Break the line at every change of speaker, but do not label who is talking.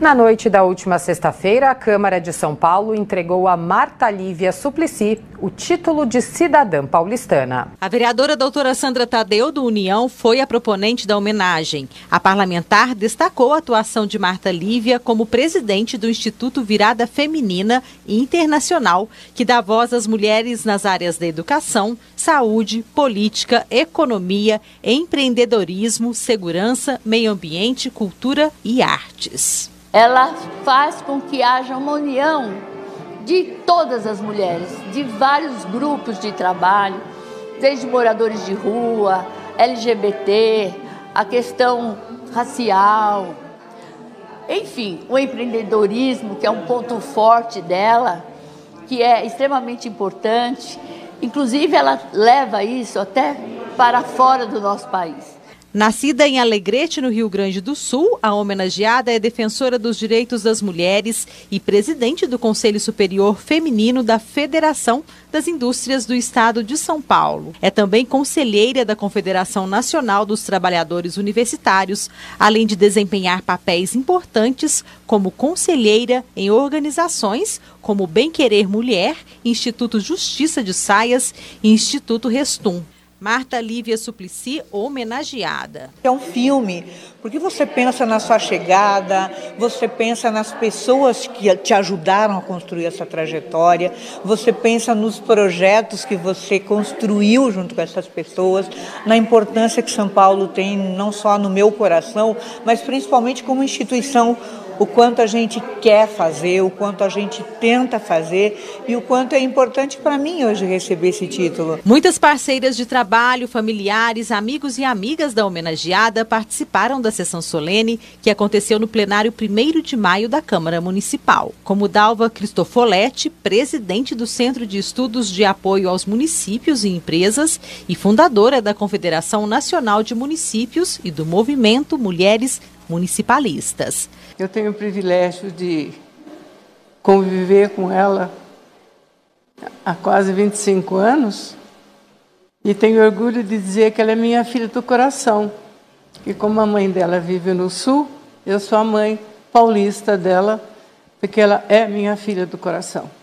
Na noite da última sexta-feira, a Câmara de São Paulo entregou a Marta Lívia Suplicy o título de cidadã paulistana.
A vereadora doutora Sandra Tadeu, do União, foi a proponente da homenagem. A parlamentar destacou a atuação de Marta Lívia como presidente do Instituto Virada Feminina Internacional, que dá voz às mulheres nas áreas da educação, saúde, política, economia, empreendedorismo, segurança, meio ambiente, cultura e artes
ela faz com que haja uma união de todas as mulheres, de vários grupos de trabalho, desde moradores de rua, LGBT, a questão racial, enfim, o empreendedorismo, que é um ponto forte dela, que é extremamente importante. Inclusive, ela leva isso até para fora do nosso país.
Nascida em Alegrete, no Rio Grande do Sul, a homenageada é defensora dos direitos das mulheres e presidente do Conselho Superior Feminino da Federação das Indústrias do Estado de São Paulo. É também conselheira da Confederação Nacional dos Trabalhadores Universitários, além de desempenhar papéis importantes como conselheira em organizações como Bem Querer Mulher, Instituto Justiça de Saias e Instituto Restum. Marta Lívia Suplicy, homenageada.
É um filme, porque você pensa na sua chegada, você pensa nas pessoas que te ajudaram a construir essa trajetória, você pensa nos projetos que você construiu junto com essas pessoas, na importância que São Paulo tem, não só no meu coração, mas principalmente como instituição o quanto a gente quer fazer, o quanto a gente tenta fazer e o quanto é importante para mim hoje receber esse título.
Muitas parceiras de trabalho, familiares, amigos e amigas da homenageada participaram da sessão solene que aconteceu no plenário 1 de maio da Câmara Municipal. Como Dalva Cristofoletti, presidente do Centro de Estudos de Apoio aos Municípios e Empresas e fundadora da Confederação Nacional de Municípios e do Movimento Mulheres municipalistas.
Eu tenho o privilégio de conviver com ela há quase 25 anos e tenho orgulho de dizer que ela é minha filha do coração. E como a mãe dela vive no sul, eu sou a mãe paulista dela, porque ela é minha filha do coração.